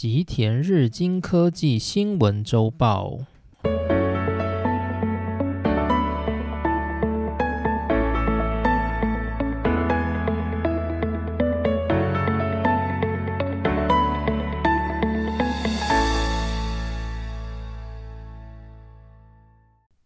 吉田日经科技新闻周报。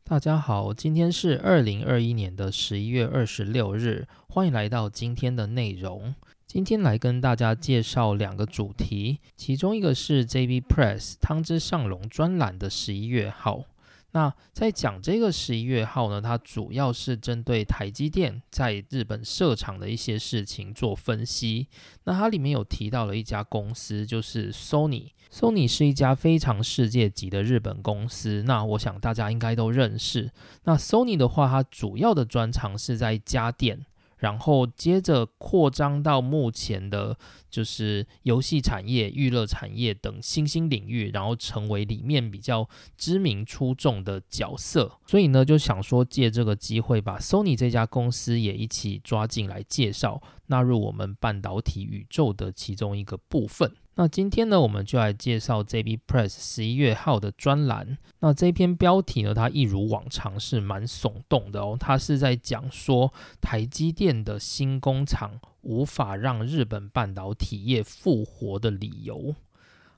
大家好，今天是二零二一年的十一月二十六日，欢迎来到今天的内容。今天来跟大家介绍两个主题，其中一个是 JB Press 汤之上隆专栏的十一月号。那在讲这个十一月号呢，它主要是针对台积电在日本设厂的一些事情做分析。那它里面有提到了一家公司，就是 Sony。Sony 是一家非常世界级的日本公司，那我想大家应该都认识。那 Sony 的话，它主要的专长是在家电。然后接着扩张到目前的，就是游戏产业、娱乐产业等新兴领域，然后成为里面比较知名出众的角色。所以呢，就想说借这个机会，把 Sony 这家公司也一起抓进来介绍，纳入我们半导体宇宙的其中一个部分。那今天呢，我们就来介绍 JB Press 十一月号的专栏。那这篇标题呢，它一如往常是蛮耸动的哦。它是在讲说台积电的新工厂无法让日本半导体业复活的理由。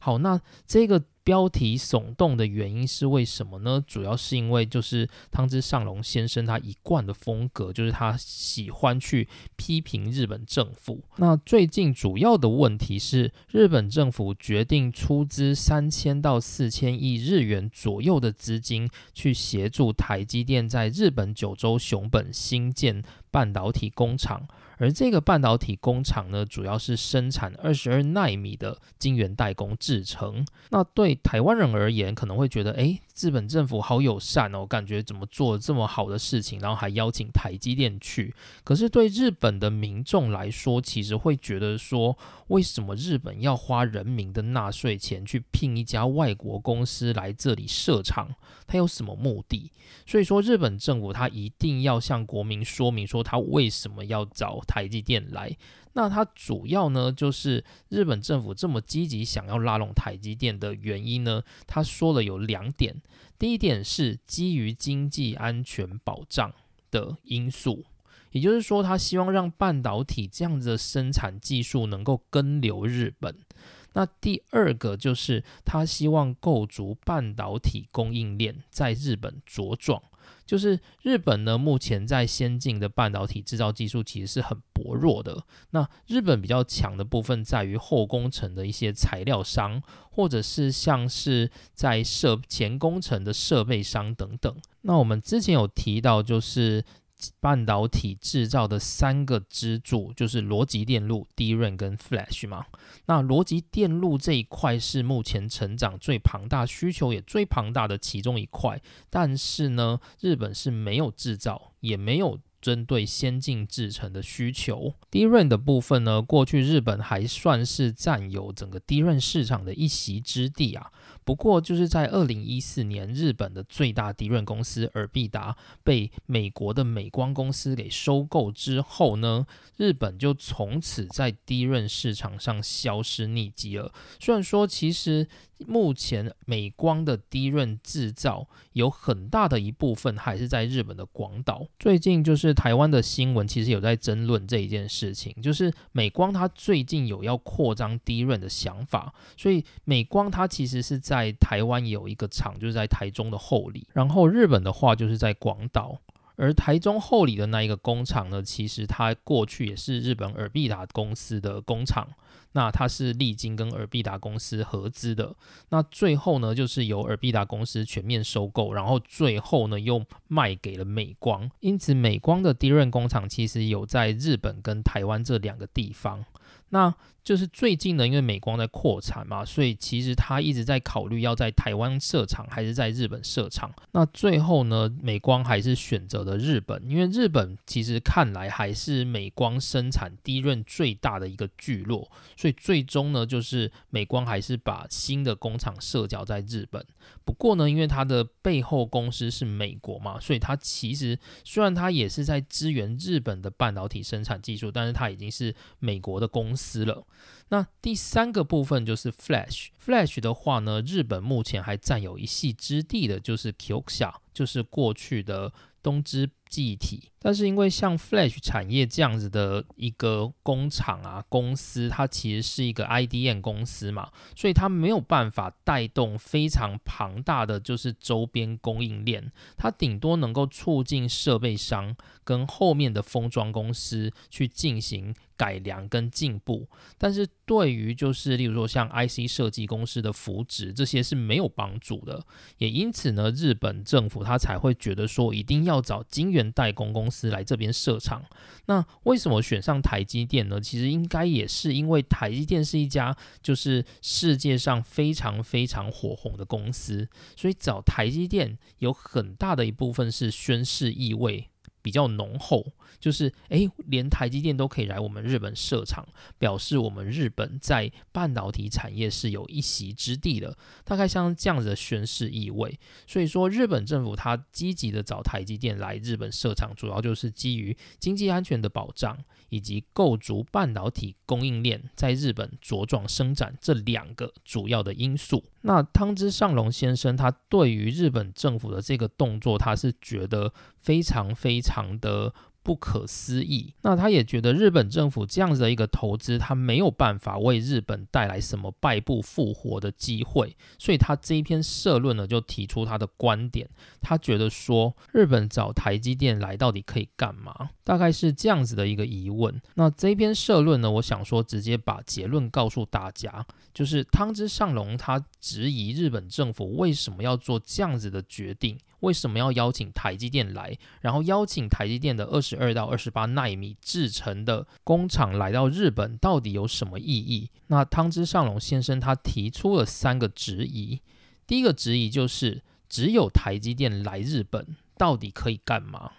好，那这个。标题耸动的原因是为什么呢？主要是因为就是汤之上隆先生他一贯的风格，就是他喜欢去批评日本政府。那最近主要的问题是，日本政府决定出资三千到四千亿日元左右的资金，去协助台积电在日本九州熊本新建半导体工厂。而这个半导体工厂呢，主要是生产二十二纳米的晶圆代工制成。那对台湾人而言，可能会觉得，哎，日本政府好友善哦，感觉怎么做这么好的事情，然后还邀请台积电去。可是对日本的民众来说，其实会觉得说，为什么日本要花人民的纳税钱去聘一家外国公司来这里设厂？他有什么目的？所以说，日本政府他一定要向国民说明说，他为什么要找台积电来。那它主要呢，就是日本政府这么积极想要拉拢台积电的原因呢。他说了有两点，第一点是基于经济安全保障的因素，也就是说，他希望让半导体这样子的生产技术能够跟流日本。那第二个就是他希望构筑半导体供应链在日本茁壮。就是日本呢，目前在先进的半导体制造技术其实是很薄弱的。那日本比较强的部分在于后工程的一些材料商，或者是像是在设前工程的设备商等等。那我们之前有提到，就是。半导体制造的三个支柱就是逻辑电路、d r a 跟 Flash 嘛。那逻辑电路这一块是目前成长最庞大、需求也最庞大的其中一块，但是呢，日本是没有制造，也没有。针对先进制程的需求，d r a 的部分呢，过去日本还算是占有整个 d r a 市场的一席之地啊。不过就是在二零一四年，日本的最大低润公司尔必达被美国的美光公司给收购之后呢，日本就从此在低润市场上消失匿迹了。虽然说其实。目前美光的低润制造有很大的一部分还是在日本的广岛。最近就是台湾的新闻，其实有在争论这一件事情，就是美光它最近有要扩张低润的想法，所以美光它其实是在在台湾有一个厂，就是在台中的后里，然后日本的话就是在广岛。而台中后里的那一个工厂呢，其实它过去也是日本尔必达公司的工厂，那它是历经跟尔必达公司合资的，那最后呢，就是由尔必达公司全面收购，然后最后呢又卖给了美光，因此美光的第一任工厂其实有在日本跟台湾这两个地方，那。就是最近呢，因为美光在扩产嘛，所以其实他一直在考虑要在台湾设厂还是在日本设厂。那最后呢，美光还是选择了日本，因为日本其实看来还是美光生产低润最大的一个聚落，所以最终呢，就是美光还是把新的工厂设脚在日本。不过呢，因为它的背后公司是美国嘛，所以它其实虽然它也是在支援日本的半导体生产技术，但是它已经是美国的公司了。那第三个部分就是 Flash，Flash 的话呢，日本目前还占有一席之地的，就是 Kyokusha，就是过去的东芝。记忆体，但是因为像 Flash 产业这样子的一个工厂啊公司，它其实是一个 IDM 公司嘛，所以它没有办法带动非常庞大的就是周边供应链，它顶多能够促进设备商跟后面的封装公司去进行改良跟进步，但是对于就是例如说像 IC 设计公司的扶植这些是没有帮助的，也因此呢，日本政府他才会觉得说一定要找晶圆。代工公司来这边设厂，那为什么选上台积电呢？其实应该也是因为台积电是一家就是世界上非常非常火红的公司，所以找台积电有很大的一部分是宣誓意味。比较浓厚，就是诶，连台积电都可以来我们日本设厂，表示我们日本在半导体产业是有一席之地的，大概像这样子的宣示意味。所以说，日本政府它积极的找台积电来日本设厂，主要就是基于经济安全的保障，以及构筑半导体供应链在日本茁壮生长这两个主要的因素。那汤之上隆先生他对于日本政府的这个动作，他是觉得非常非常的。不可思议。那他也觉得日本政府这样子的一个投资，他没有办法为日本带来什么败部复活的机会。所以他这一篇社论呢，就提出他的观点。他觉得说，日本找台积电来到底可以干嘛？大概是这样子的一个疑问。那这一篇社论呢，我想说直接把结论告诉大家，就是汤之上隆他质疑日本政府为什么要做这样子的决定。为什么要邀请台积电来？然后邀请台积电的二十二到二十八纳米制成的工厂来到日本，到底有什么意义？那汤之上隆先生他提出了三个质疑。第一个质疑就是，只有台积电来日本，到底可以干嘛？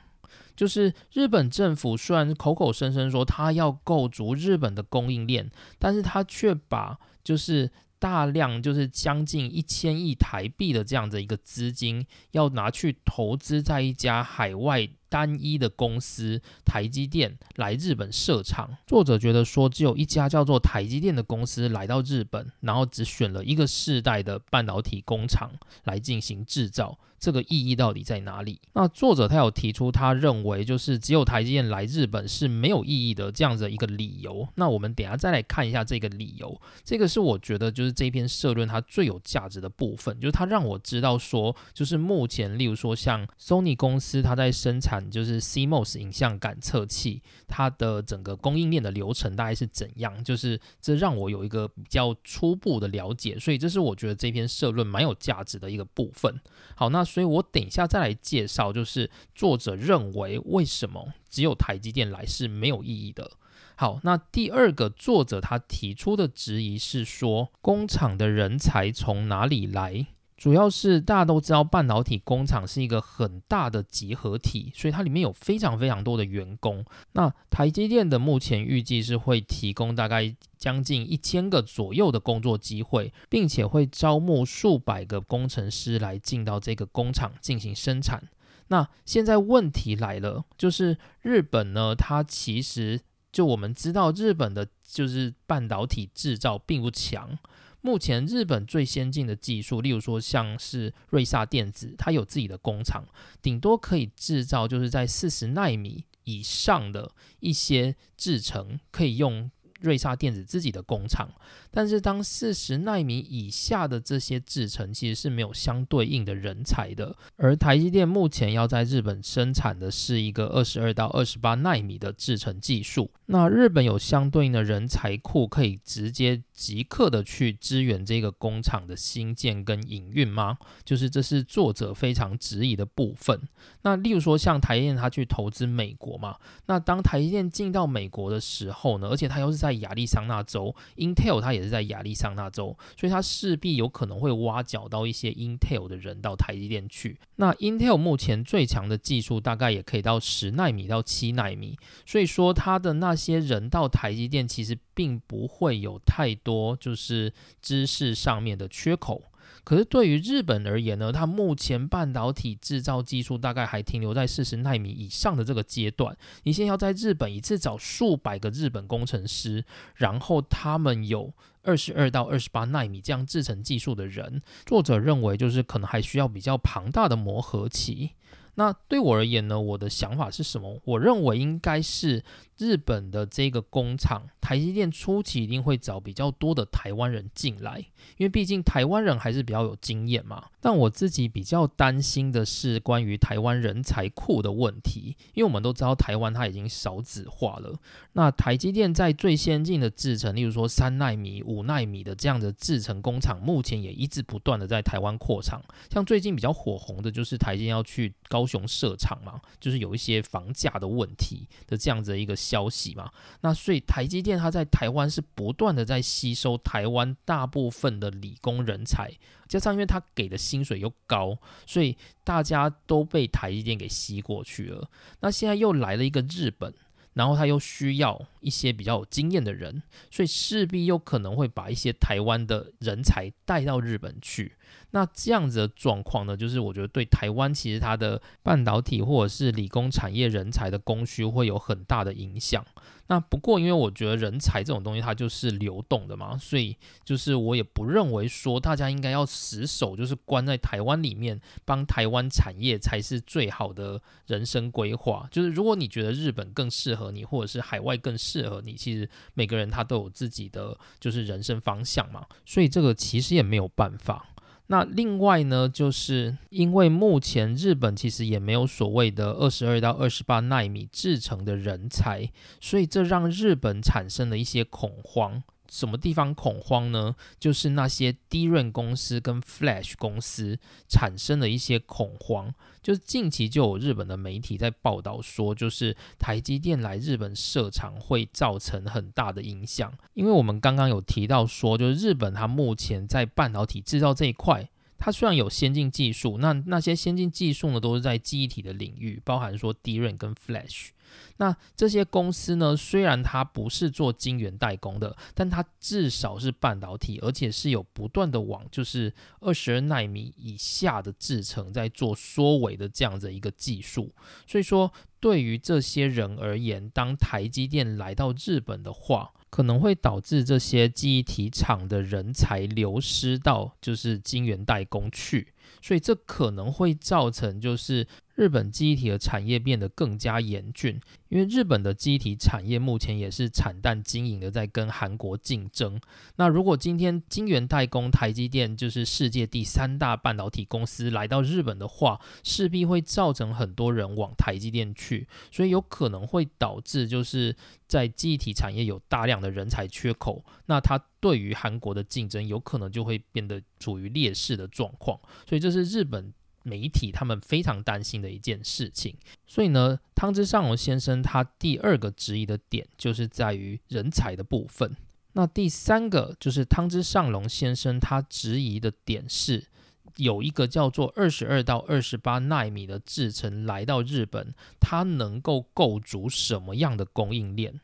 就是日本政府虽然口口声声说他要构筑日本的供应链，但是他却把就是。大量就是将近一千亿台币的这样的一个资金，要拿去投资在一家海外单一的公司台积电来日本设厂。作者觉得说，只有一家叫做台积电的公司来到日本，然后只选了一个世代的半导体工厂来进行制造。这个意义到底在哪里？那作者他有提出，他认为就是只有台积电来日本是没有意义的这样子一个理由。那我们等下再来看一下这个理由。这个是我觉得就是这篇社论它最有价值的部分，就是它让我知道说，就是目前例如说像 Sony 公司，它在生产就是 CMOS 影像感测器，它的整个供应链的流程大概是怎样？就是这让我有一个比较初步的了解。所以这是我觉得这篇社论蛮有价值的一个部分。好，那。所以我等一下再来介绍，就是作者认为为什么只有台积电来是没有意义的。好，那第二个作者他提出的质疑是说，工厂的人才从哪里来？主要是大家都知道，半导体工厂是一个很大的集合体，所以它里面有非常非常多的员工。那台积电的目前预计是会提供大概将近一千个左右的工作机会，并且会招募数百个工程师来进到这个工厂进行生产。那现在问题来了，就是日本呢，它其实就我们知道，日本的就是半导体制造并不强。目前日本最先进的技术，例如说像是瑞萨电子，它有自己的工厂，顶多可以制造就是在四十纳米以上的一些制程，可以用瑞萨电子自己的工厂。但是当四十纳米以下的这些制程，其实是没有相对应的人才的。而台积电目前要在日本生产的是一个二十二到二十八纳米的制程技术，那日本有相对应的人才库，可以直接。即刻的去支援这个工厂的新建跟营运吗？就是这是作者非常质疑的部分。那例如说像台积电，他去投资美国嘛？那当台积电进到美国的时候呢？而且他又是在亚利桑那州，Intel 它也在亚利桑那州，所以它势必有可能会挖角到一些 Intel 的人到台积电去。那 Intel 目前最强的技术大概也可以到十纳米到七纳米，所以说它的那些人到台积电其实并不会有太。多就是知识上面的缺口，可是对于日本而言呢，它目前半导体制造技术大概还停留在四十纳米以上的这个阶段。你现在要在日本一次找数百个日本工程师，然后他们有二十二到二十八纳米这样制程技术的人，作者认为就是可能还需要比较庞大的磨合期。那对我而言呢，我的想法是什么？我认为应该是。日本的这个工厂，台积电初期一定会找比较多的台湾人进来，因为毕竟台湾人还是比较有经验嘛。但我自己比较担心的是关于台湾人才库的问题，因为我们都知道台湾它已经少子化了。那台积电在最先进的制程，例如说三纳米、五纳米的这样的制程工厂，目前也一直不断的在台湾扩厂。像最近比较火红的就是台积电要去高雄设厂嘛，就是有一些房价的问题的这样子的一个。消息嘛，那所以台积电它在台湾是不断的在吸收台湾大部分的理工人才，加上因为它给的薪水又高，所以大家都被台积电给吸过去了。那现在又来了一个日本，然后他又需要一些比较有经验的人，所以势必又可能会把一些台湾的人才带到日本去。那这样子的状况呢，就是我觉得对台湾其实它的半导体或者是理工产业人才的供需会有很大的影响。那不过因为我觉得人才这种东西它就是流动的嘛，所以就是我也不认为说大家应该要死守，就是关在台湾里面帮台湾产业才是最好的人生规划。就是如果你觉得日本更适合你，或者是海外更适合你，其实每个人他都有自己的就是人生方向嘛，所以这个其实也没有办法。那另外呢，就是因为目前日本其实也没有所谓的二十二到二十八纳米制成的人才，所以这让日本产生了一些恐慌。什么地方恐慌呢？就是那些低润公司跟 Flash 公司产生了一些恐慌。就是近期就有日本的媒体在报道说，就是台积电来日本设厂会造成很大的影响。因为我们刚刚有提到说，就是日本它目前在半导体制造这一块。它虽然有先进技术，那那些先进技术呢，都是在记忆体的领域，包含说 DRAM 跟 Flash。那这些公司呢，虽然它不是做晶圆代工的，但它至少是半导体，而且是有不断的往就是二十二纳米以下的制程在做缩微的这样的一个技术。所以说，对于这些人而言，当台积电来到日本的话，可能会导致这些记忆体厂的人才流失到就是晶圆代工去，所以这可能会造成就是。日本记忆体的产业变得更加严峻，因为日本的记忆体产业目前也是惨淡经营的，在跟韩国竞争。那如果今天晶圆代工台积电就是世界第三大半导体公司来到日本的话，势必会造成很多人往台积电去，所以有可能会导致就是在记忆体产业有大量的人才缺口。那它对于韩国的竞争有可能就会变得处于劣势的状况。所以这是日本。媒体他们非常担心的一件事情，所以呢，汤之上龙先生他第二个质疑的点就是在于人才的部分。那第三个就是汤之上龙先生他质疑的点是，有一个叫做二十二到二十八纳米的制程来到日本，它能够构筑什么样的供应链？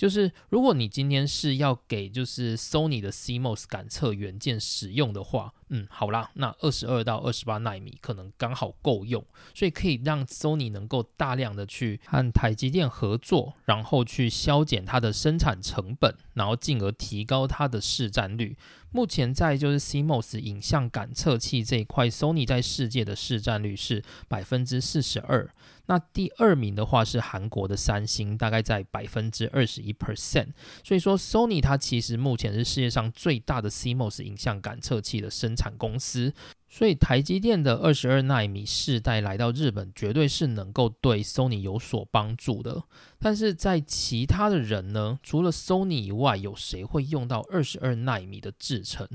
就是如果你今天是要给就是 Sony 的 CMOS 感测元件使用的话。嗯，好啦，那二十二到二十八纳米可能刚好够用，所以可以让 Sony 能够大量的去和台积电合作，然后去削减它的生产成本，然后进而提高它的市占率。目前在就是 CMOS 影像感测器这一块，Sony 在世界的市占率是百分之四十二。那第二名的话是韩国的三星，大概在百分之二十一 percent。所以说，Sony 它其实目前是世界上最大的 CMOS 影像感测器的生产公司。所以台积电的二十二纳米世代来到日本，绝对是能够对 Sony 有所帮助的。但是在其他的人呢，除了 Sony 以外，有谁会用到二十二纳米的制程？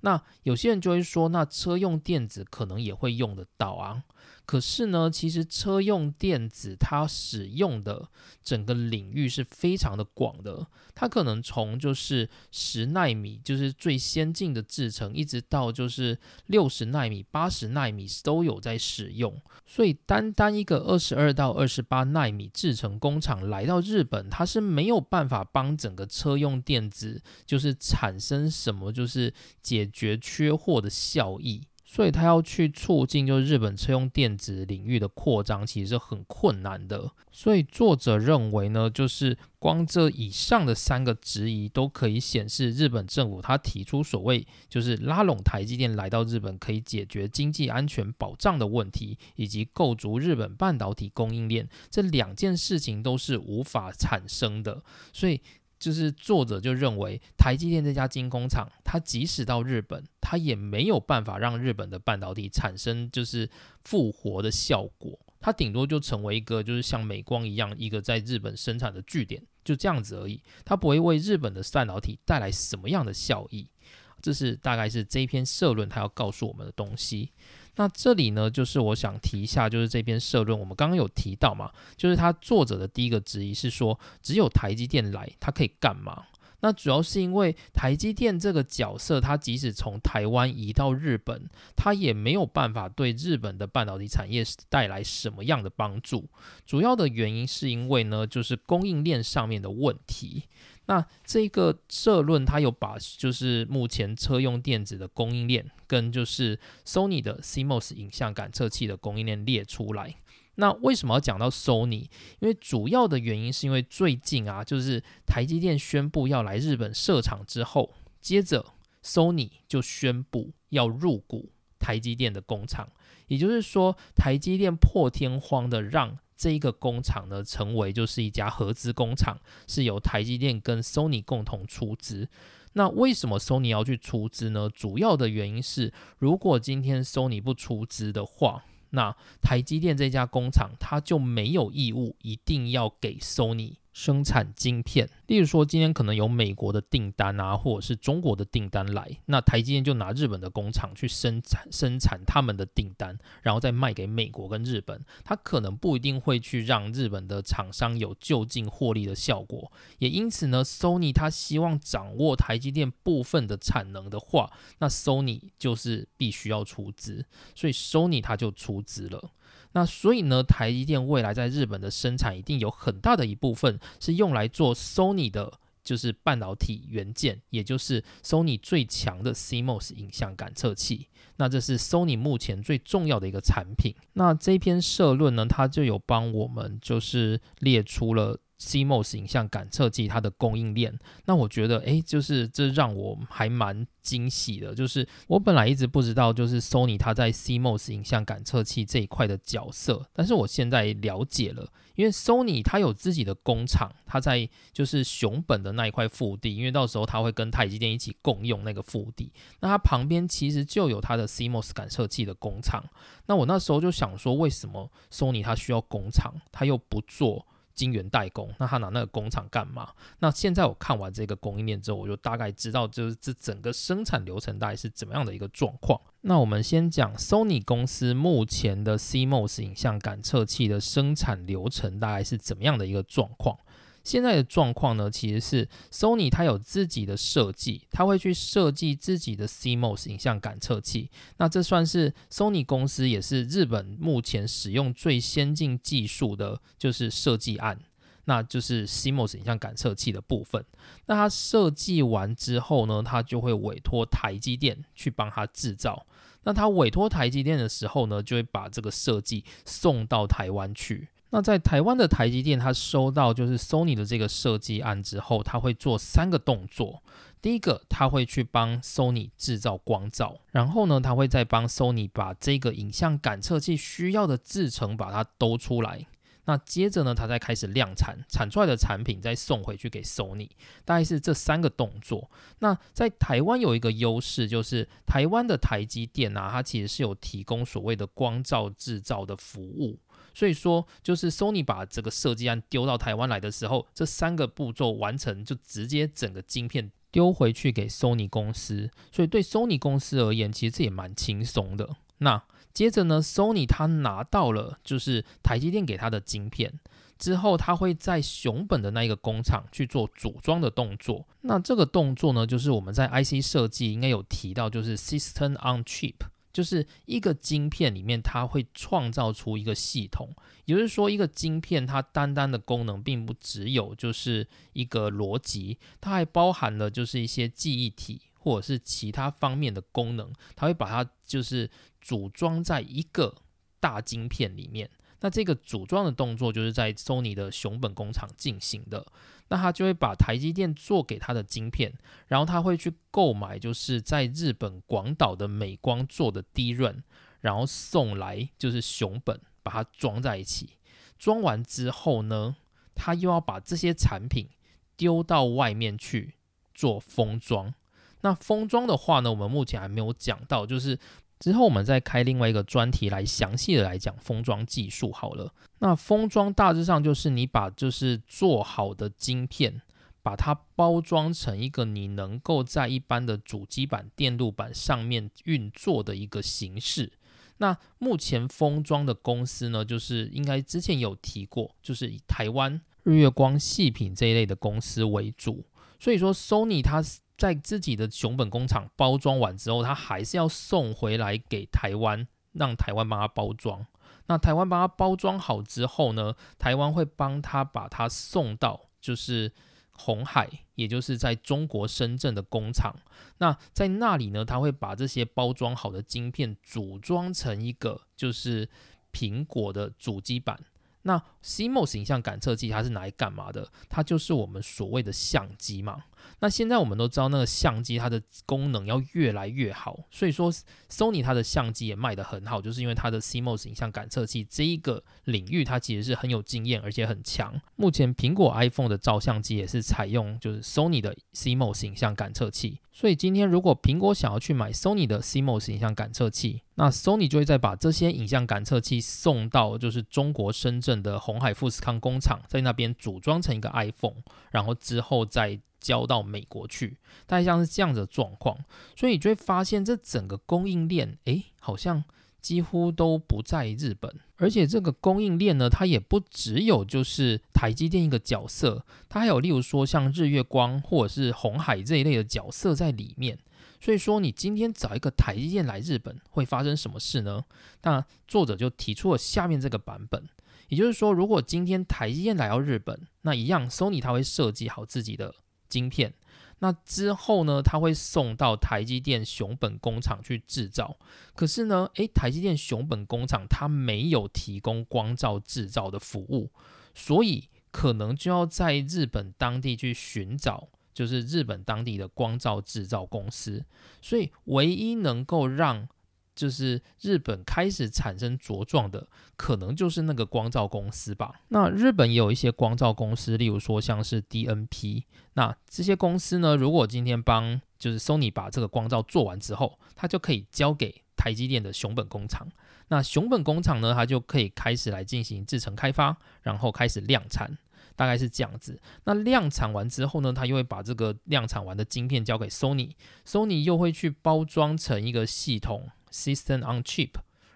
那有些人就会说，那车用电子可能也会用得到啊。可是呢，其实车用电子它使用的整个领域是非常的广的，它可能从就是十纳米，就是最先进的制程，一直到就是六十纳米、八十纳米都有在使用。所以单单一个二十二到二十八纳米制程工厂来到日本，它是没有办法帮整个车用电子就是产生什么就是解决缺货的效益。所以他要去促进就是日本车用电子领域的扩张，其实是很困难的。所以作者认为呢，就是光这以上的三个质疑都可以显示，日本政府他提出所谓就是拉拢台积电来到日本，可以解决经济安全保障的问题，以及构筑日本半导体供应链这两件事情都是无法产生的。所以。就是作者就认为，台积电这家精工厂，它即使到日本，它也没有办法让日本的半导体产生就是复活的效果，它顶多就成为一个就是像美光一样一个在日本生产的据点，就这样子而已，它不会为日本的半导体带来什么样的效益。这是大概是这篇社论它要告诉我们的东西。那这里呢，就是我想提一下，就是这篇社论，我们刚刚有提到嘛，就是他作者的第一个质疑是说，只有台积电来，它可以干嘛？那主要是因为台积电这个角色，它即使从台湾移到日本，它也没有办法对日本的半导体产业带来什么样的帮助。主要的原因是因为呢，就是供应链上面的问题。那这个社论，它有把就是目前车用电子的供应链跟就是 Sony 的 CMOS 影像感测器的供应链列出来。那为什么要讲到 Sony？因为主要的原因是因为最近啊，就是台积电宣布要来日本设厂之后，接着 Sony 就宣布要入股台积电的工厂，也就是说，台积电破天荒的让。这一个工厂呢，成为就是一家合资工厂，是由台积电跟 Sony 共同出资。那为什么 Sony 要去出资呢？主要的原因是，如果今天 Sony 不出资的话，那台积电这家工厂它就没有义务一定要给 Sony。生产晶片，例如说今天可能有美国的订单啊，或者是中国的订单来，那台积电就拿日本的工厂去生产生产他们的订单，然后再卖给美国跟日本，它可能不一定会去让日本的厂商有就近获利的效果。也因此呢，Sony 它希望掌握台积电部分的产能的话，那 Sony 就是必须要出资，所以 Sony 它就出资了。那所以呢，台积电未来在日本的生产一定有很大的一部分是用来做 Sony 的，就是半导体元件，也就是 Sony 最强的 CMOS 影像感测器。那这是 Sony 目前最重要的一个产品。那这篇社论呢，它就有帮我们就是列出了。CMOS 影像感测器它的供应链，那我觉得，诶，就是这让我还蛮惊喜的。就是我本来一直不知道，就是 Sony 它在 CMOS 影像感测器这一块的角色，但是我现在了解了，因为 Sony 它有自己的工厂，它在就是熊本的那一块腹地，因为到时候它会跟台积电一起共用那个腹地，那它旁边其实就有它的 CMOS 感测器的工厂。那我那时候就想说，为什么 Sony 它需要工厂，它又不做？晶圆代工，那他拿那个工厂干嘛？那现在我看完这个供应链之后，我就大概知道，就是这整个生产流程大概是怎么样的一个状况。那我们先讲 Sony 公司目前的 CMOS 影像感测器的生产流程大概是怎么样的一个状况。现在的状况呢，其实是 Sony 它有自己的设计，它会去设计自己的 CMOS 影像感测器。那这算是 Sony 公司也是日本目前使用最先进技术的，就是设计案，那就是 CMOS 影像感测器的部分。那它设计完之后呢，它就会委托台积电去帮它制造。那它委托台积电的时候呢，就会把这个设计送到台湾去。那在台湾的台积电，它收到就是 Sony 的这个设计案之后，它会做三个动作。第一个，它会去帮 Sony 制造光照，然后呢，它会再帮 Sony 把这个影像感测器需要的制成把它兜出来。那接着呢，它再开始量产，产出来的产品再送回去给 Sony。大概是这三个动作。那在台湾有一个优势，就是台湾的台积电啊，它其实是有提供所谓的光照制造的服务。所以说，就是 Sony 把这个设计案丢到台湾来的时候，这三个步骤完成，就直接整个晶片丢回去给 Sony 公司。所以对 Sony 公司而言，其实这也蛮轻松的。那接着呢，Sony 他拿到了就是台积电给他的晶片之后，他会在熊本的那一个工厂去做组装的动作。那这个动作呢，就是我们在 IC 设计应该有提到，就是 System on Chip。就是一个晶片里面，它会创造出一个系统，也就是说，一个晶片它单单的功能并不只有就是一个逻辑，它还包含了就是一些记忆体或者是其他方面的功能，它会把它就是组装在一个大晶片里面。那这个组装的动作就是在 Sony 的熊本工厂进行的。那他就会把台积电做给他的晶片，然后他会去购买，就是在日本广岛的美光做的低润，然后送来就是熊本，把它装在一起。装完之后呢，他又要把这些产品丢到外面去做封装。那封装的话呢，我们目前还没有讲到，就是。之后我们再开另外一个专题来详细的来讲封装技术好了。那封装大致上就是你把就是做好的晶片，把它包装成一个你能够在一般的主机板、电路板上面运作的一个形式。那目前封装的公司呢，就是应该之前有提过，就是以台湾日月光细品这一类的公司为主。所以说，Sony 它在自己的熊本工厂包装完之后，它还是要送回来给台湾，让台湾帮他包装。那台湾帮他包装好之后呢，台湾会帮他把它送到就是红海，也就是在中国深圳的工厂。那在那里呢，他会把这些包装好的晶片组装成一个就是苹果的主机板。那 CMOS 影像感测器它是拿来干嘛的？它就是我们所谓的相机嘛。那现在我们都知道，那个相机它的功能要越来越好，所以说 Sony 它的相机也卖得很好，就是因为它的 CMOS 影像感测器这一个领域，它其实是很有经验，而且很强。目前苹果 iPhone 的照相机也是采用就是 Sony 的 CMOS 影像感测器，所以今天如果苹果想要去买 Sony 的 CMOS 影像感测器，那 Sony 就会再把这些影像感测器送到就是中国深圳的红海富士康工厂，在那边组装成一个 iPhone，然后之后再。交到美国去，大概像是这样的状况，所以你就会发现这整个供应链，诶，好像几乎都不在日本，而且这个供应链呢，它也不只有就是台积电一个角色，它还有例如说像日月光或者是红海这一类的角色在里面。所以说，你今天找一个台积电来日本会发生什么事呢？那作者就提出了下面这个版本，也就是说，如果今天台积电来到日本，那一样，Sony 它会设计好自己的。晶片，那之后呢？它会送到台积电熊本工厂去制造。可是呢，诶，台积电熊本工厂它没有提供光照制造的服务，所以可能就要在日本当地去寻找，就是日本当地的光照制造公司。所以，唯一能够让就是日本开始产生茁壮的，可能就是那个光照公司吧。那日本也有一些光照公司，例如说像是 DNP。那这些公司呢，如果今天帮就是 Sony 把这个光照做完之后，它就可以交给台积电的熊本工厂。那熊本工厂呢，它就可以开始来进行制程开发，然后开始量产，大概是这样子。那量产完之后呢，它又会把这个量产完的晶片交给 Sony，Sony 又会去包装成一个系统。System on chip，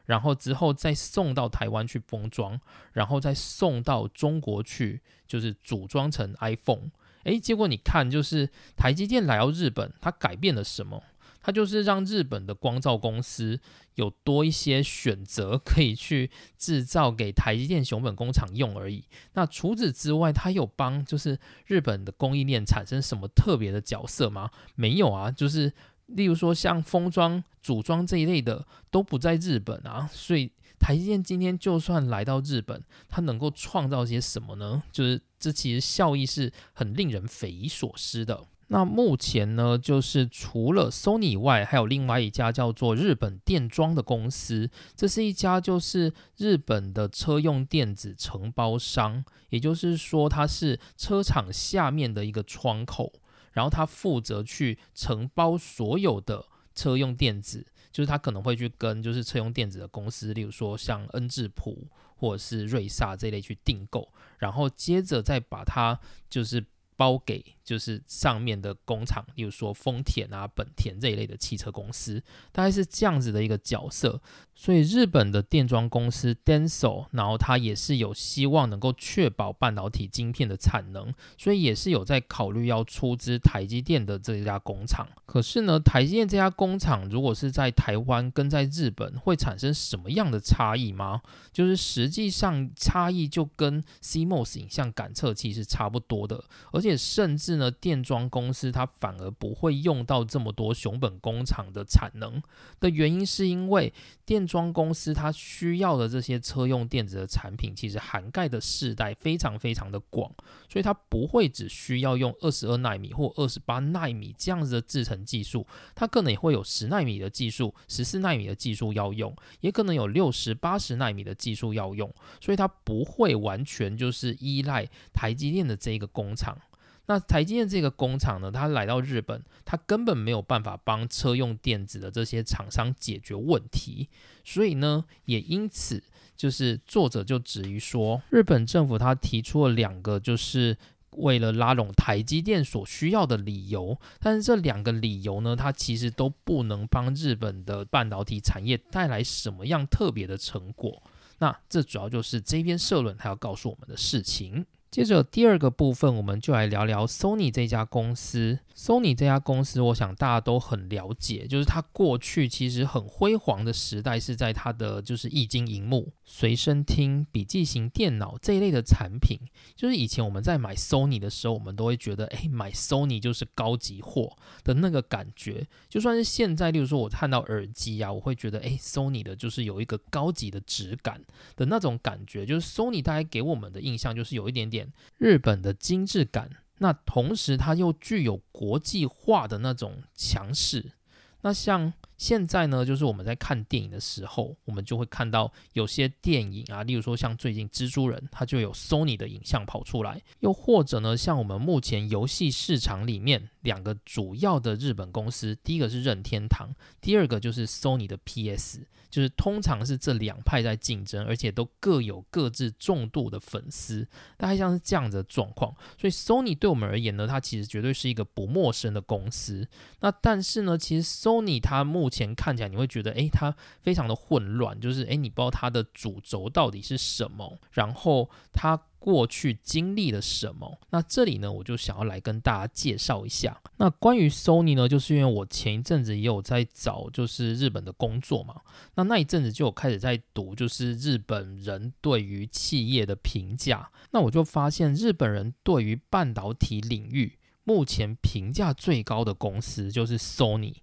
然后之后再送到台湾去封装，然后再送到中国去，就是组装成 iPhone。诶，结果你看，就是台积电来到日本，它改变了什么？它就是让日本的光照公司有多一些选择，可以去制造给台积电熊本工厂用而已。那除此之外，它有帮就是日本的供应链产生什么特别的角色吗？没有啊，就是。例如说，像封装、组装这一类的都不在日本啊，所以台积电今天就算来到日本，它能够创造些什么呢？就是这其实效益是很令人匪夷所思的。那目前呢，就是除了 Sony 以外，还有另外一家叫做日本电装的公司，这是一家就是日本的车用电子承包商，也就是说，它是车厂下面的一个窗口。然后他负责去承包所有的车用电子，就是他可能会去跟就是车用电子的公司，例如说像恩智浦或者是瑞萨这类去订购，然后接着再把它就是包给就是上面的工厂，例如说丰田啊、本田这一类的汽车公司，大概是这样子的一个角色。所以日本的电装公司 Denso，然后它也是有希望能够确保半导体晶片的产能，所以也是有在考虑要出资台积电的这家工厂。可是呢，台积电这家工厂如果是在台湾跟在日本，会产生什么样的差异吗？就是实际上差异就跟 CMOS 影像感测器是差不多的，而且甚至是呢，电装公司它反而不会用到这么多熊本工厂的产能的原因，是因为电装公司它需要的这些车用电子的产品，其实涵盖的世代非常非常的广，所以它不会只需要用二十二纳米或二十八纳米这样子的制程技术，它可能也会有十纳米的技术、十四纳米的技术要用，也可能有六十八十纳米的技术要用，所以它不会完全就是依赖台积电的这个工厂。那台积电这个工厂呢，它来到日本，它根本没有办法帮车用电子的这些厂商解决问题，所以呢，也因此就是作者就质疑说，日本政府他提出了两个就是为了拉拢台积电所需要的理由，但是这两个理由呢，它其实都不能帮日本的半导体产业带来什么样特别的成果。那这主要就是这篇社论它要告诉我们的事情。接着第二个部分，我们就来聊聊 Sony 这家公司。Sony 这家公司，我想大家都很了解，就是它过去其实很辉煌的时代是在它的就是液晶荧幕、随身听、笔记型电脑这一类的产品。就是以前我们在买 Sony 的时候，我们都会觉得，哎，买 Sony 就是高级货的那个感觉。就算是现在，例如说我看到耳机啊，我会觉得，哎，Sony 的就是有一个高级的质感的那种感觉。就是 Sony 大概给我们的印象就是有一点点日本的精致感。那同时，它又具有国际化的那种强势。那像现在呢，就是我们在看电影的时候，我们就会看到有些电影啊，例如说像最近蜘蛛人，它就有 Sony 的影像跑出来；又或者呢，像我们目前游戏市场里面两个主要的日本公司，第一个是任天堂，第二个就是 Sony 的 PS。就是通常是这两派在竞争，而且都各有各自重度的粉丝，大概像是这样的状况。所以 Sony 对我们而言呢，它其实绝对是一个不陌生的公司。那但是呢，其实 Sony 它目前看起来你会觉得，诶，它非常的混乱，就是诶，你不知道它的主轴到底是什么，然后它。过去经历了什么？那这里呢，我就想要来跟大家介绍一下。那关于 Sony 呢，就是因为我前一阵子也有在找，就是日本的工作嘛。那那一阵子就有开始在读，就是日本人对于企业的评价。那我就发现，日本人对于半导体领域目前评价最高的公司就是 Sony，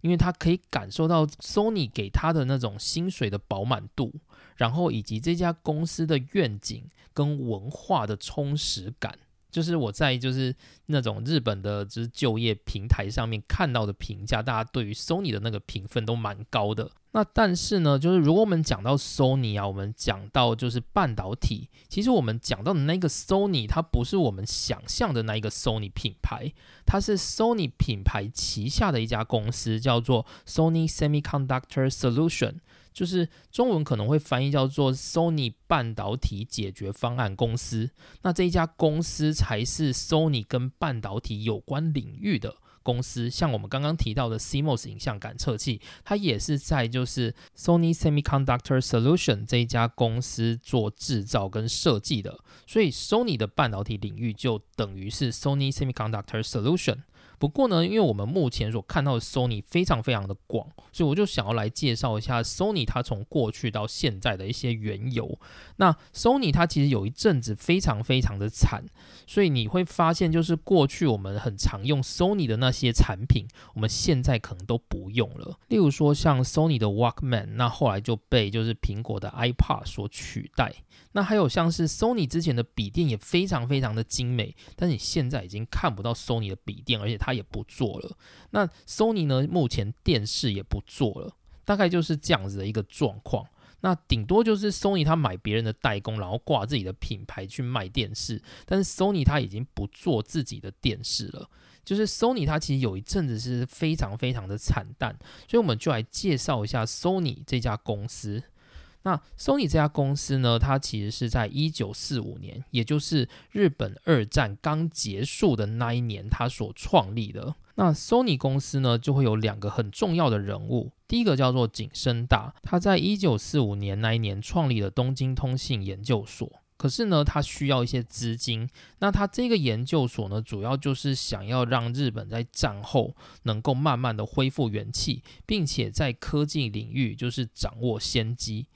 因为他可以感受到 Sony 给他的那种薪水的饱满度。然后以及这家公司的愿景跟文化的充实感，就是我在就是那种日本的就是就业平台上面看到的评价，大家对于 Sony 的那个评分都蛮高的。那但是呢，就是如果我们讲到 Sony 啊，我们讲到就是半导体，其实我们讲到的那个 Sony，它不是我们想象的那一个 Sony 品牌，它是 Sony 品牌旗下的一家公司，叫做 Sony Semiconductor Solution。就是中文可能会翻译叫做 Sony 半导体解决方案公司，那这一家公司才是 Sony 跟半导体有关领域的公司。像我们刚刚提到的 CMOS 影像感测器，它也是在就是 Sony Semiconductor Solution 这一家公司做制造跟设计的，所以 Sony 的半导体领域就等于是 Sony Semiconductor Solution。不过呢，因为我们目前所看到的 Sony 非常非常的广，所以我就想要来介绍一下 Sony 它从过去到现在的一些缘由。那 Sony 它其实有一阵子非常非常的惨，所以你会发现，就是过去我们很常用 Sony 的那些产品，我们现在可能都不用了。例如说像 Sony 的 Walkman，那后来就被就是苹果的 iPad 所取代。那还有像是 Sony 之前的笔电也非常非常的精美，但是你现在已经看不到 Sony 的笔电，而且它也不做了。那 Sony 呢，目前电视也不做了，大概就是这样子的一个状况。那顶多就是 Sony 它买别人的代工，然后挂自己的品牌去卖电视，但是 Sony 它已经不做自己的电视了。就是 Sony 它其实有一阵子是非常非常的惨淡，所以我们就来介绍一下 Sony 这家公司。那 Sony 这家公司呢，它其实是在一九四五年，也就是日本二战刚结束的那一年，它所创立的。那 Sony 公司呢，就会有两个很重要的人物，第一个叫做景深大，他在一九四五年那一年创立了东京通信研究所。可是呢，他需要一些资金。那他这个研究所呢，主要就是想要让日本在战后能够慢慢的恢复元气，并且在科技领域就是掌握先机。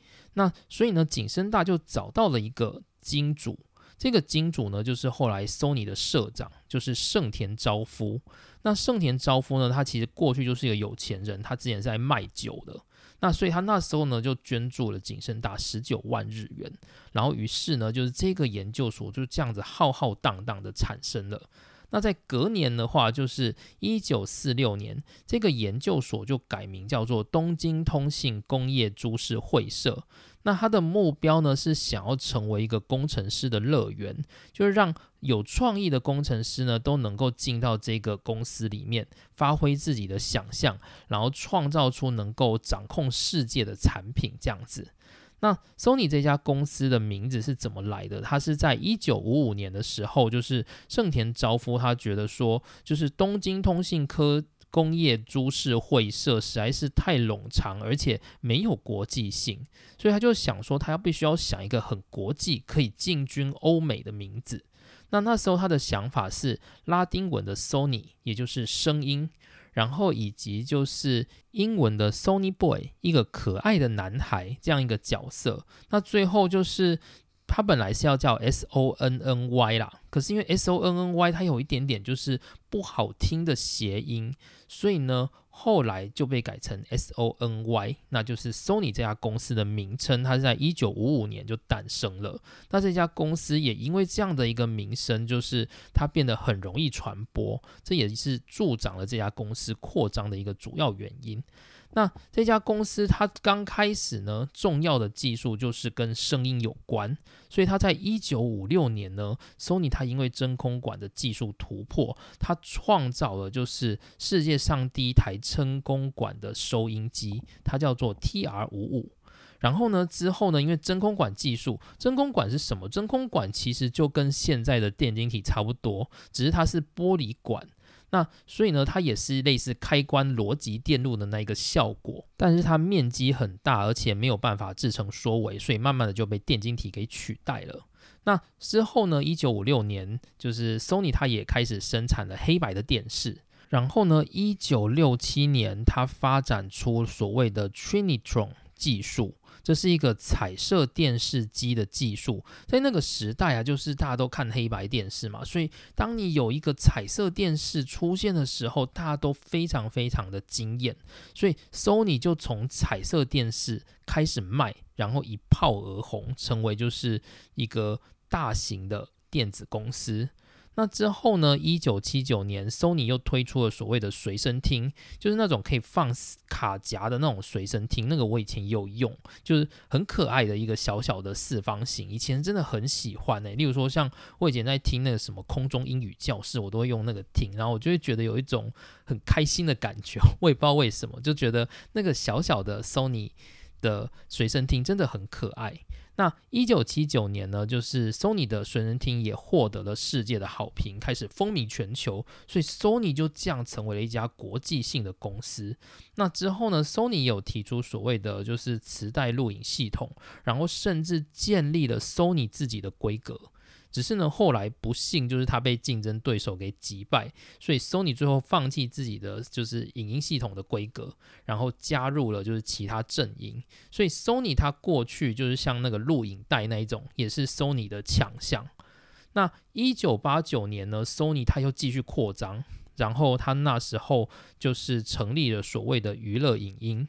那所以呢，景深大就找到了一个金主。这个金主呢，就是后来 Sony 的社长，就是盛田昭夫。那盛田昭夫呢，他其实过去就是一个有钱人，他之前是在卖酒的。那所以他那时候呢，就捐助了景深大十九万日元，然后于是呢，就是这个研究所就这样子浩浩荡荡的产生了。那在隔年的话，就是一九四六年，这个研究所就改名叫做东京通信工业株式会社。那它的目标呢，是想要成为一个工程师的乐园，就是让有创意的工程师呢，都能够进到这个公司里面，发挥自己的想象，然后创造出能够掌控世界的产品，这样子。那 Sony 这家公司的名字是怎么来的？它是在一九五五年的时候，就是盛田昭夫他觉得说，就是东京通信科工业株式会社实在是太冗长，而且没有国际性，所以他就想说，他要必须要想一个很国际、可以进军欧美的名字。那那时候他的想法是拉丁文的 Sony，也就是声音。然后以及就是英文的 Sony Boy，一个可爱的男孩这样一个角色。那最后就是它本来是要叫 S O N N Y 啦，可是因为 S O N N Y 它有一点点就是不好听的谐音，所以呢。后来就被改成 S O N Y，那就是 Sony 这家公司的名称。它是在一九五五年就诞生了。那这家公司也因为这样的一个名声，就是它变得很容易传播，这也是助长了这家公司扩张的一个主要原因。那这家公司它刚开始呢，重要的技术就是跟声音有关，所以它在一九五六年呢，Sony 它因为真空管的技术突破，它创造了就是世界上第一台真空管的收音机，它叫做 TR 五五。然后呢，之后呢，因为真空管技术，真空管是什么？真空管其实就跟现在的电晶体差不多，只是它是玻璃管。那所以呢，它也是类似开关逻辑电路的那一个效果，但是它面积很大，而且没有办法制成缩微，所以慢慢的就被电晶体给取代了。那之后呢，一九五六年，就是 Sony 它也开始生产了黑白的电视，然后呢，一九六七年它发展出所谓的 Trinitron 技术。这是一个彩色电视机的技术，在那个时代啊，就是大家都看黑白电视嘛，所以当你有一个彩色电视出现的时候，大家都非常非常的惊艳，所以 Sony 就从彩色电视开始卖，然后一炮而红，成为就是一个大型的电子公司。那之后呢？一九七九年，Sony 又推出了所谓的随身听，就是那种可以放卡夹的那种随身听。那个我以前有用，就是很可爱的一个小小的四方形，以前真的很喜欢诶。例如说，像我以前在听那个什么空中英语教室，我都会用那个听，然后我就会觉得有一种很开心的感觉。我也不知道为什么，就觉得那个小小的 Sony 的随身听真的很可爱。那一九七九年呢，就是 Sony 的随身听也获得了世界的好评，开始风靡全球，所以 Sony 就这样成为了一家国际性的公司。那之后呢，Sony 有提出所谓的就是磁带录影系统，然后甚至建立了 Sony 自己的规格。只是呢，后来不幸就是他被竞争对手给击败，所以 Sony 最后放弃自己的就是影音系统的规格，然后加入了就是其他阵营。所以 Sony 它过去就是像那个录影带那一种，也是 Sony 的强项。那一九八九年呢，Sony 它又继续扩张，然后它那时候就是成立了所谓的娱乐影音。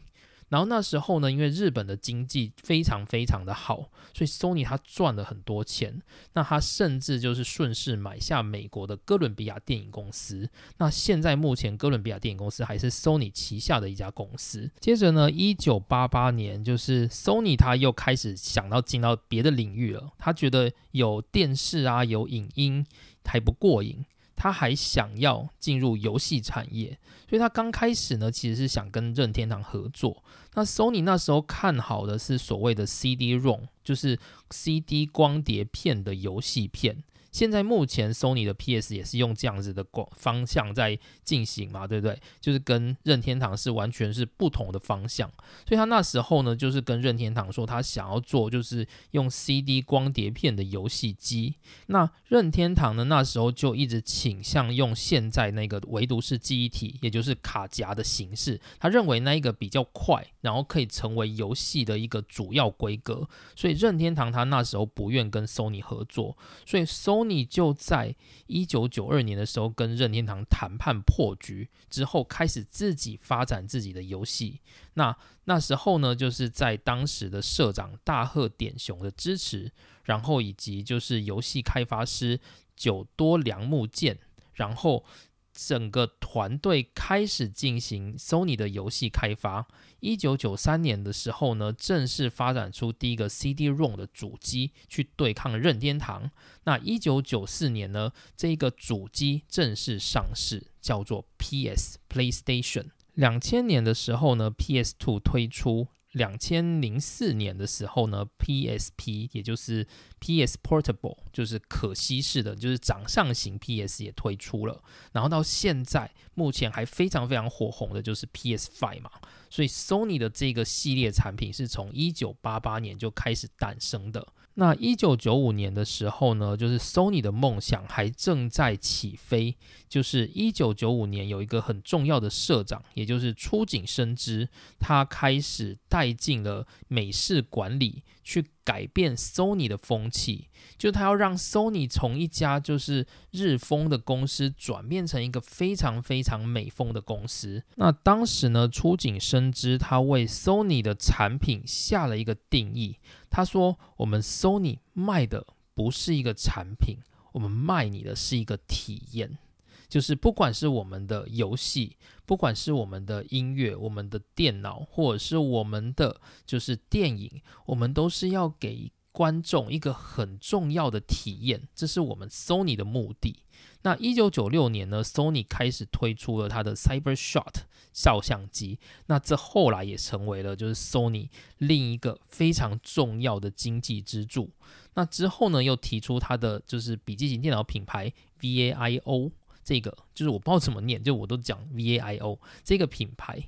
然后那时候呢，因为日本的经济非常非常的好，所以 Sony 它赚了很多钱。那它甚至就是顺势买下美国的哥伦比亚电影公司。那现在目前哥伦比亚电影公司还是 Sony 旗下的一家公司。接着呢，一九八八年，就是 Sony 它又开始想到进到别的领域了。他觉得有电视啊，有影音还不过瘾。他还想要进入游戏产业，所以他刚开始呢，其实是想跟任天堂合作。那 Sony 那时候看好的是所谓的 CD-ROM，就是 CD 光碟片的游戏片。现在目前 Sony 的 PS 也是用这样子的光方向在进行嘛，对不对？就是跟任天堂是完全是不同的方向，所以他那时候呢，就是跟任天堂说他想要做就是用 CD 光碟片的游戏机。那任天堂呢那时候就一直倾向用现在那个唯独是记忆体，也就是卡夹的形式，他认为那一个比较快，然后可以成为游戏的一个主要规格。所以任天堂他那时候不愿跟 Sony 合作，所以 Sony。Sony 就在一九九二年的时候跟任天堂谈判破局之后，开始自己发展自己的游戏。那那时候呢，就是在当时的社长大贺典雄的支持，然后以及就是游戏开发师久多良木健，然后。整个团队开始进行 Sony 的游戏开发。一九九三年的时候呢，正式发展出第一个 CD-ROM 的主机，去对抗任天堂。那一九九四年呢，这一个主机正式上市，叫做 PS PlayStation。两千年的时候呢，PS Two 推出。两千零四年的时候呢，PSP 也就是 PS Portable，就是可稀释的，就是掌上型 PS 也推出了。然后到现在，目前还非常非常火红的就是 PS Five 嘛。所以 Sony 的这个系列产品是从一九八八年就开始诞生的。那一九九五年的时候呢，就是 Sony 的梦想还正在起飞。就是一九九五年有一个很重要的社长，也就是出井伸之，他开始带进了美式管理，去改变 Sony 的风气。就他要让 Sony 从一家就是日风的公司，转变成一个非常非常美风的公司。那当时呢，出井伸之他为 Sony 的产品下了一个定义。他说：“我们 Sony 卖的不是一个产品，我们卖你的是一个体验。就是不管是我们的游戏，不管是我们的音乐、我们的电脑，或者是我们的就是电影，我们都是要给观众一个很重要的体验。这是我们 Sony 的目的。”那一九九六年呢，Sony 开始推出了它的 CyberShot 照相机。那这后来也成为了就是 Sony 另一个非常重要的经济支柱。那之后呢，又提出它的就是笔记型电脑品牌 VAIO，这个就是我不知道怎么念，就我都讲 VAIO 这个品牌。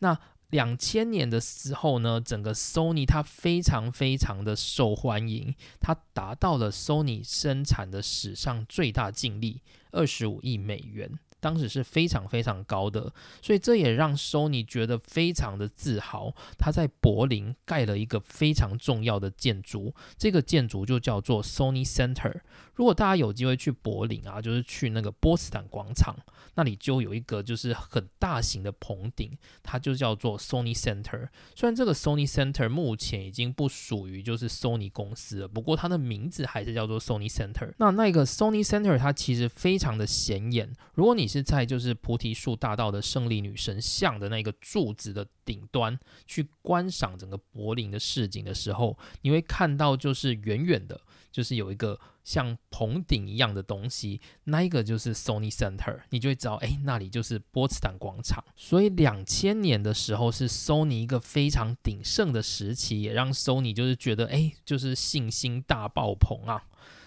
那两千年的时候呢，整个 Sony 它非常非常的受欢迎，它达到了 Sony 生产的史上最大净利二十五亿美元。当时是非常非常高的，所以这也让 Sony 觉得非常的自豪。他在柏林盖了一个非常重要的建筑，这个建筑就叫做 Sony Center。如果大家有机会去柏林啊，就是去那个波茨坦广场，那里就有一个就是很大型的棚顶，它就叫做 Sony Center。虽然这个 Sony Center 目前已经不属于就是 Sony 公司了，不过它的名字还是叫做 Sony Center。那那个 Sony Center 它其实非常的显眼，如果你是在就是菩提树大道的胜利女神像的那个柱子的顶端去观赏整个柏林的市景的时候，你会看到就是远远的，就是有一个像棚顶一样的东西，那一个就是 Sony Center，你就会知道，哎，那里就是波茨坦广场。所以两千年的时候是 Sony 一个非常鼎盛的时期，也让 Sony 就是觉得，哎，就是信心大爆棚啊。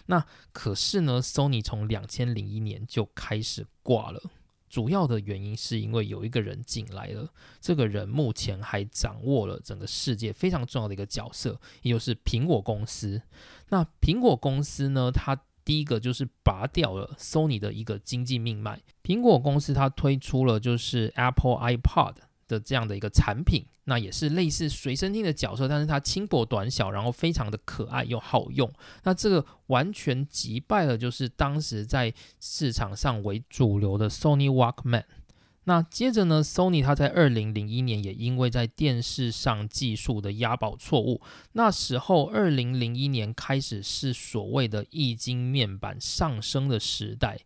那可是呢，Sony 从两千零一年就开始挂了。主要的原因是因为有一个人进来了，这个人目前还掌握了整个世界非常重要的一个角色，也就是苹果公司。那苹果公司呢，它第一个就是拔掉了 Sony 的一个经济命脉。苹果公司它推出了就是 Apple iPod。的这样的一个产品，那也是类似随身听的角色，但是它轻薄短小，然后非常的可爱又好用。那这个完全击败了就是当时在市场上为主流的 Sony Walkman。那接着呢，Sony 它在二零零一年也因为在电视上技术的押宝错误，那时候二零零一年开始是所谓的液晶面板上升的时代。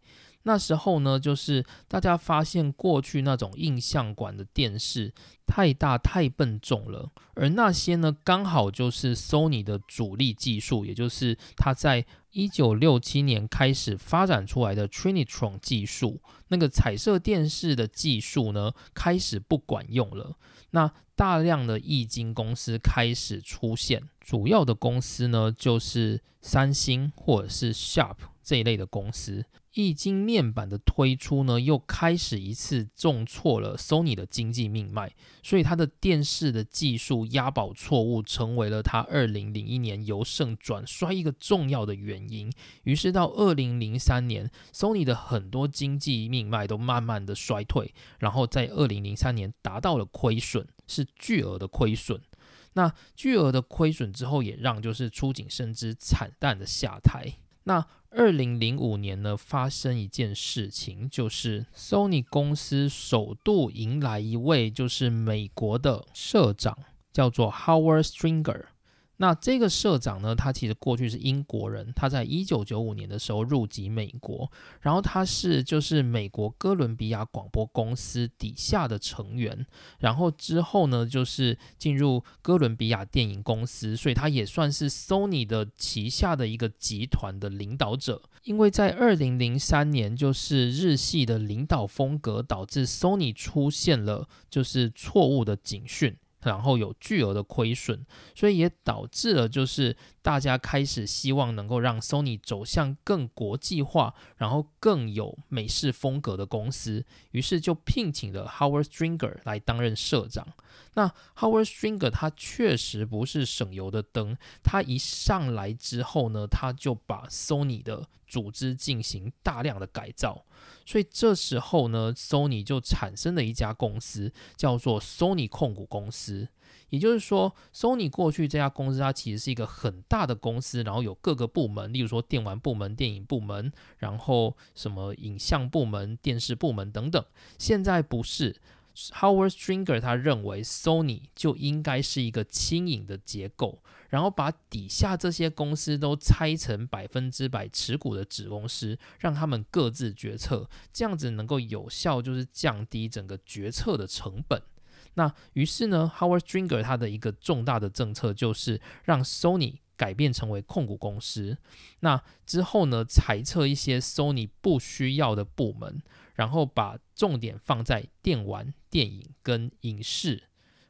那时候呢，就是大家发现过去那种印象馆的电视太大太笨重了，而那些呢，刚好就是 Sony 的主力技术，也就是它在一九六七年开始发展出来的 Trinitron 技术，那个彩色电视的技术呢，开始不管用了。那大量的液晶公司开始出现，主要的公司呢，就是三星或者是 Sharp 这一类的公司。液晶面板的推出呢，又开始一次重挫了 Sony 的经济命脉，所以它的电视的技术押宝错误，成为了它二零零一年由盛转衰一个重要的原因。于是到二零零三年，Sony 的很多经济命脉都慢慢的衰退，然后在二零零三年达到了亏损，是巨额的亏损。那巨额的亏损之后，也让就是出井深之惨淡的下台。那二零零五年呢，发生一件事情，就是 Sony 公司首度迎来一位就是美国的社长，叫做 Howard Stringer。那这个社长呢，他其实过去是英国人，他在一九九五年的时候入籍美国，然后他是就是美国哥伦比亚广播公司底下的成员，然后之后呢就是进入哥伦比亚电影公司，所以他也算是 Sony 的旗下的一个集团的领导者。因为在二零零三年，就是日系的领导风格导致 Sony 出现了就是错误的警讯。然后有巨额的亏损，所以也导致了就是大家开始希望能够让 Sony 走向更国际化，然后更有美式风格的公司，于是就聘请了 Howard Stringer 来担任社长。那 Howard Stringer 他确实不是省油的灯，他一上来之后呢，他就把 Sony 的组织进行大量的改造，所以这时候呢，Sony 就产生了一家公司，叫做 Sony 控股公司。也就是说，Sony 过去这家公司它其实是一个很大的公司，然后有各个部门，例如说电玩部门、电影部门，然后什么影像部门、电视部门等等。现在不是。Howard Stringer 他认为 Sony 就应该是一个轻盈的结构，然后把底下这些公司都拆成百分之百持股的子公司，让他们各自决策，这样子能够有效就是降低整个决策的成本。那于是呢，Howard Stringer 他的一个重大的政策就是让 Sony 改变成为控股公司。那之后呢，裁撤一些 Sony 不需要的部门。然后把重点放在电玩、电影跟影视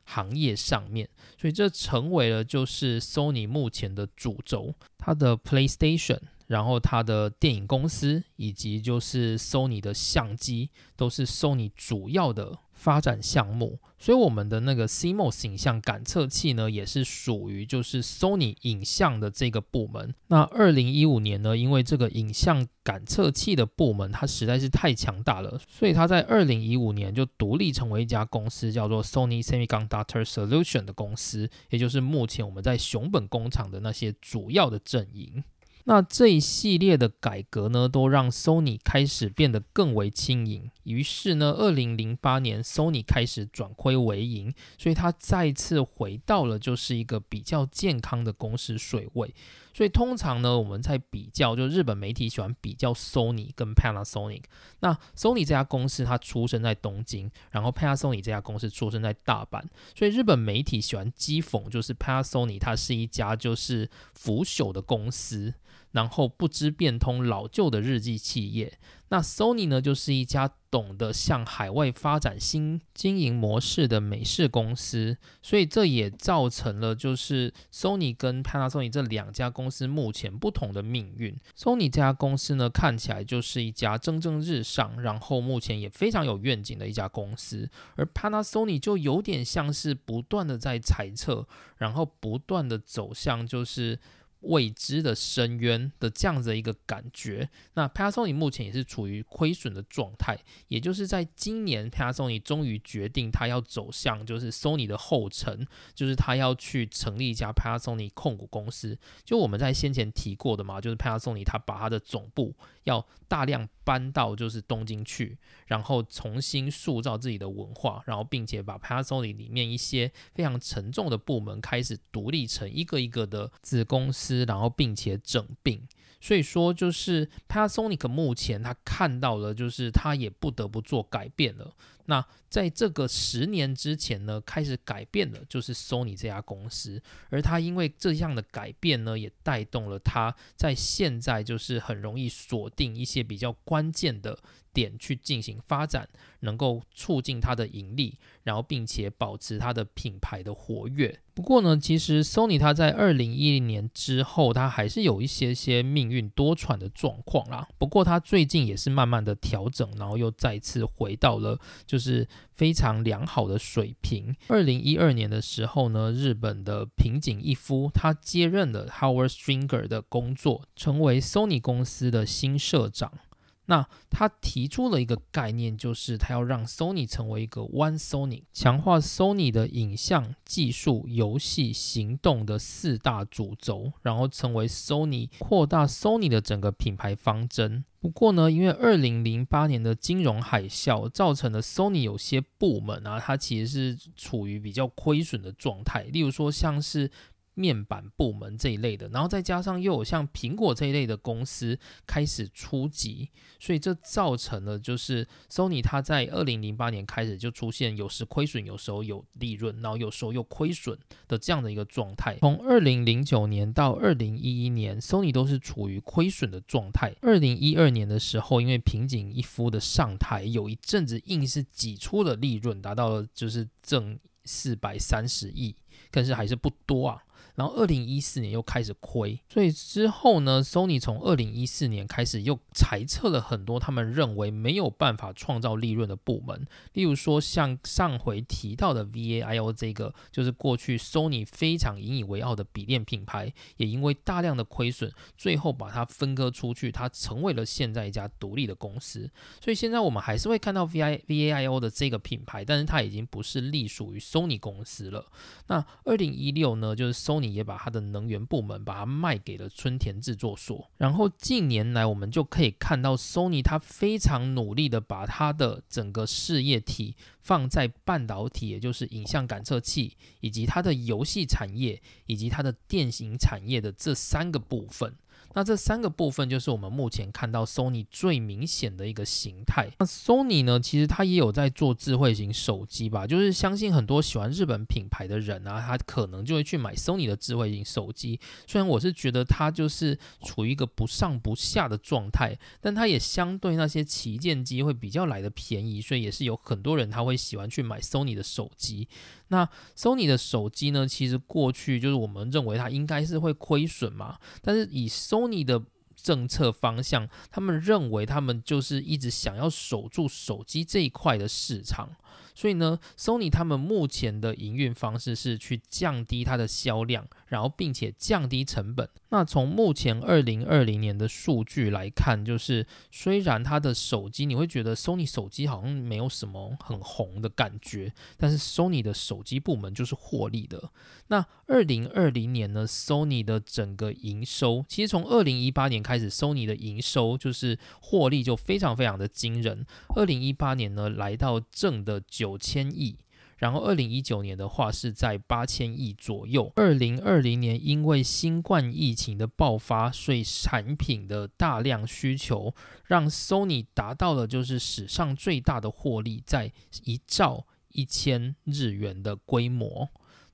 行业上面，所以这成为了就是 Sony 目前的主轴，它的 PlayStation，然后它的电影公司以及就是 Sony 的相机，都是 Sony 主要的。发展项目，所以我们的那个 CMOS 影像感测器呢，也是属于就是 Sony 影像的这个部门。那二零一五年呢，因为这个影像感测器的部门它实在是太强大了，所以它在二零一五年就独立成为一家公司，叫做 Sony Semiconductor Solution 的公司，也就是目前我们在熊本工厂的那些主要的阵营。那这一系列的改革呢，都让 Sony 开始变得更为轻盈。于是呢，二零零八年，Sony 开始转亏为盈，所以它再次回到了就是一个比较健康的公司水位。所以通常呢，我们在比较，就日本媒体喜欢比较 Sony 跟 Panasonic。那 Sony 这家公司它出生在东京，然后 Panasonic 这家公司出生在大阪，所以日本媒体喜欢讥讽，就是 Panasonic 它是一家就是腐朽的公司。然后不知变通、老旧的日记企业，那 Sony 呢，就是一家懂得向海外发展新经营模式的美式公司，所以这也造成了就是 Sony 跟 Panasonic 这两家公司目前不同的命运。Sony 这家公司呢，看起来就是一家蒸蒸日上，然后目前也非常有愿景的一家公司，而 Panasonic 就有点像是不断的在猜测，然后不断的走向就是。未知的深渊的这样子的一个感觉，那 Panasonic 目前也是处于亏损的状态，也就是在今年 Panasonic 终于决定他要走向就是 Sony 的后尘，就是他要去成立一家 Panasonic 控股公司。就我们在先前提过的嘛，就是 Panasonic 他把他的总部要大量搬到就是东京去，然后重新塑造自己的文化，然后并且把 Panasonic 里面一些非常沉重的部门开始独立成一个一个的子公司。然后并且整并。所以说，就是 Panasonic 目前他看到了，就是他也不得不做改变了。那在这个十年之前呢，开始改变的就是 Sony 这家公司，而他因为这样的改变呢，也带动了他在现在就是很容易锁定一些比较关键的点去进行发展，能够促进它的盈利，然后并且保持它的品牌的活跃。不过呢，其实 Sony 它在二零一零年之后，它还是有一些些命运多舛的状况啦。不过它最近也是慢慢的调整，然后又再次回到了就是非常良好的水平。二零一二年的时候呢，日本的平井一夫他接任了 Howard Stringer 的工作，成为 Sony 公司的新社长。那他提出了一个概念，就是他要让 Sony 成为一个 One Sony，强化 Sony 的影像技术、游戏、行动的四大主轴，然后成为 Sony 扩大 Sony 的整个品牌方针。不过呢，因为二零零八年的金融海啸，造成了 Sony 有些部门啊，它其实是处于比较亏损的状态，例如说像是。面板部门这一类的，然后再加上又有像苹果这一类的公司开始出击，所以这造成了就是 Sony 它在二零零八年开始就出现有时亏损，有时候有利润，然后有时候又亏损的这样的一个状态。从二零零九年到二零一一年，Sony 都是处于亏损的状态。二零一二年的时候，因为平井一夫的上台，有一阵子硬是挤出了利润，达到了就是挣四百三十亿，但是还是不多啊。然后二零一四年又开始亏，所以之后呢，Sony 从二零一四年开始又裁撤了很多他们认为没有办法创造利润的部门，例如说像上回提到的 VAIO 这个，就是过去 Sony 非常引以为傲的笔电品牌，也因为大量的亏损，最后把它分割出去，它成为了现在一家独立的公司。所以现在我们还是会看到 VI VAIO 的这个品牌，但是它已经不是隶属于 Sony 公司了。那二零一六呢，就是 Sony。也把它的能源部门把它卖给了春田制作所，然后近年来我们就可以看到 Sony 它非常努力的把它的整个事业体放在半导体，也就是影像感测器，以及它的游戏产业，以及它的电影产业的这三个部分。那这三个部分就是我们目前看到 Sony 最明显的一个形态。那 Sony 呢，其实它也有在做智慧型手机吧，就是相信很多喜欢日本品牌的人啊，他可能就会去买 Sony 的智慧型手机。虽然我是觉得它就是处于一个不上不下的状态，但它也相对那些旗舰机会比较来的便宜，所以也是有很多人他会喜欢去买 Sony 的手机。那 Sony 的手机呢？其实过去就是我们认为它应该是会亏损嘛，但是以 Sony 的政策方向，他们认为他们就是一直想要守住手机这一块的市场。所以呢，Sony 他们目前的营运方式是去降低它的销量，然后并且降低成本。那从目前二零二零年的数据来看，就是虽然它的手机你会觉得 Sony 手机好像没有什么很红的感觉，但是 Sony 的手机部门就是获利的。那二零二零年呢，Sony 的整个营收，其实从二零一八年开始，Sony 的营收就是获利就非常非常的惊人。二零一八年呢，来到正的九九千亿。然后二零一九年的话是在八千亿左右。二零二零年因为新冠疫情的爆发，所以产品的大量需求让 Sony 达到了就是史上最大的获利，在一兆一千日元的规模。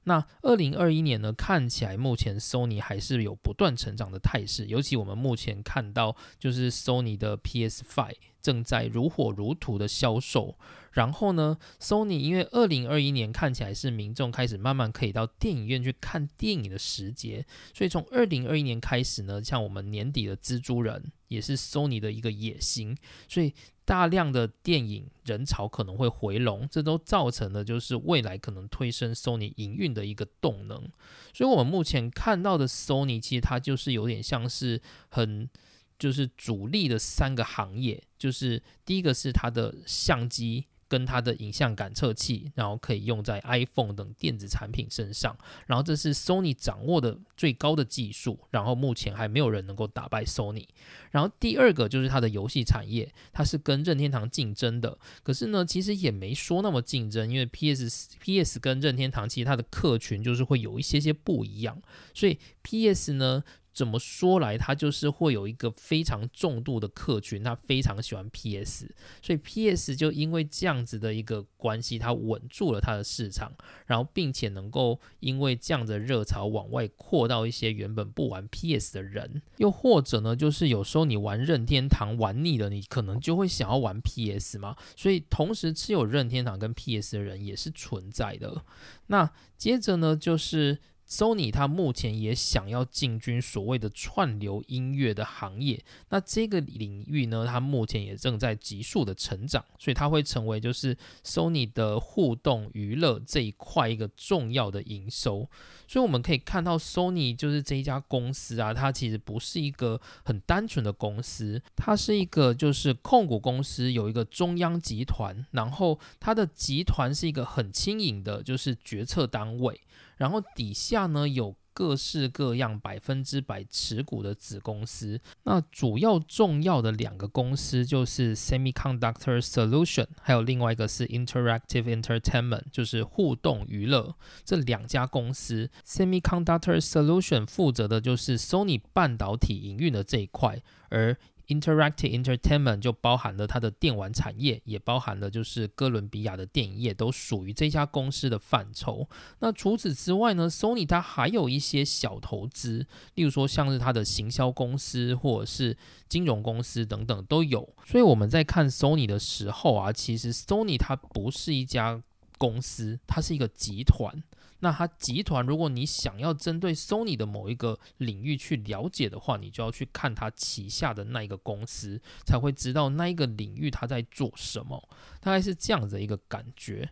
那二零二一年呢，看起来目前 Sony 还是有不断成长的态势，尤其我们目前看到就是 Sony 的 PS Five 正在如火如荼的销售。然后呢，Sony 因为二零二一年看起来是民众开始慢慢可以到电影院去看电影的时节，所以从二零二一年开始呢，像我们年底的蜘蛛人也是 Sony 的一个野心，所以大量的电影人潮可能会回笼，这都造成了就是未来可能推升 Sony 营运的一个动能。所以我们目前看到的 Sony 其实它就是有点像是很就是主力的三个行业，就是第一个是它的相机。跟它的影像感测器，然后可以用在 iPhone 等电子产品身上，然后这是 Sony 掌握的最高的技术，然后目前还没有人能够打败 Sony。然后第二个就是它的游戏产业，它是跟任天堂竞争的，可是呢，其实也没说那么竞争，因为 PS PS 跟任天堂其实它的客群就是会有一些些不一样，所以 PS 呢。怎么说来，它就是会有一个非常重度的客群，他非常喜欢 PS，所以 PS 就因为这样子的一个关系，它稳住了它的市场，然后并且能够因为这样的热潮往外扩到一些原本不玩 PS 的人，又或者呢，就是有时候你玩任天堂玩腻了，你可能就会想要玩 PS 嘛，所以同时持有任天堂跟 PS 的人也是存在的。那接着呢，就是。Sony 它目前也想要进军所谓的串流音乐的行业，那这个领域呢，它目前也正在急速的成长，所以它会成为就是 Sony 的互动娱乐这一块一个重要的营收。所以我们可以看到，Sony 就是这一家公司啊，它其实不是一个很单纯的公司，它是一个就是控股公司，有一个中央集团，然后它的集团是一个很轻盈的，就是决策单位。然后底下呢有各式各样百分之百持股的子公司，那主要重要的两个公司就是 Semiconductor Solution，还有另外一个是 Interactive Entertainment，就是互动娱乐。这两家公司，Semiconductor Solution 负责的就是 Sony 半导体营运的这一块，而 Interactive Entertainment 就包含了它的电玩产业，也包含了就是哥伦比亚的电影业，都属于这家公司的范畴。那除此之外呢，Sony 它还有一些小投资，例如说像是它的行销公司或者是金融公司等等都有。所以我们在看 Sony 的时候啊，其实 Sony 它不是一家公司，它是一个集团。那它集团，如果你想要针对 Sony 的某一个领域去了解的话，你就要去看它旗下的那一个公司，才会知道那一个领域它在做什么，大概是这样的一个感觉。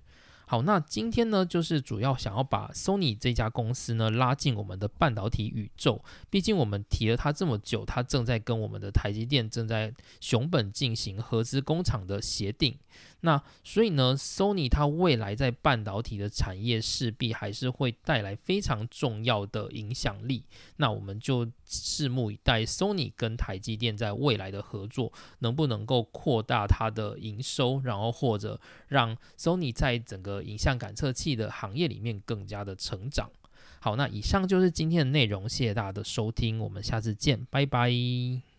好，那今天呢，就是主要想要把 Sony 这家公司呢拉进我们的半导体宇宙。毕竟我们提了它这么久，它正在跟我们的台积电正在熊本进行合资工厂的协定。那所以呢，Sony 它未来在半导体的产业势必还是会带来非常重要的影响力。那我们就拭目以待，Sony 跟台积电在未来的合作能不能够扩大它的营收，然后或者让 Sony 在整个影像感测器的行业里面更加的成长。好，那以上就是今天的内容，谢谢大家的收听，我们下次见，拜拜。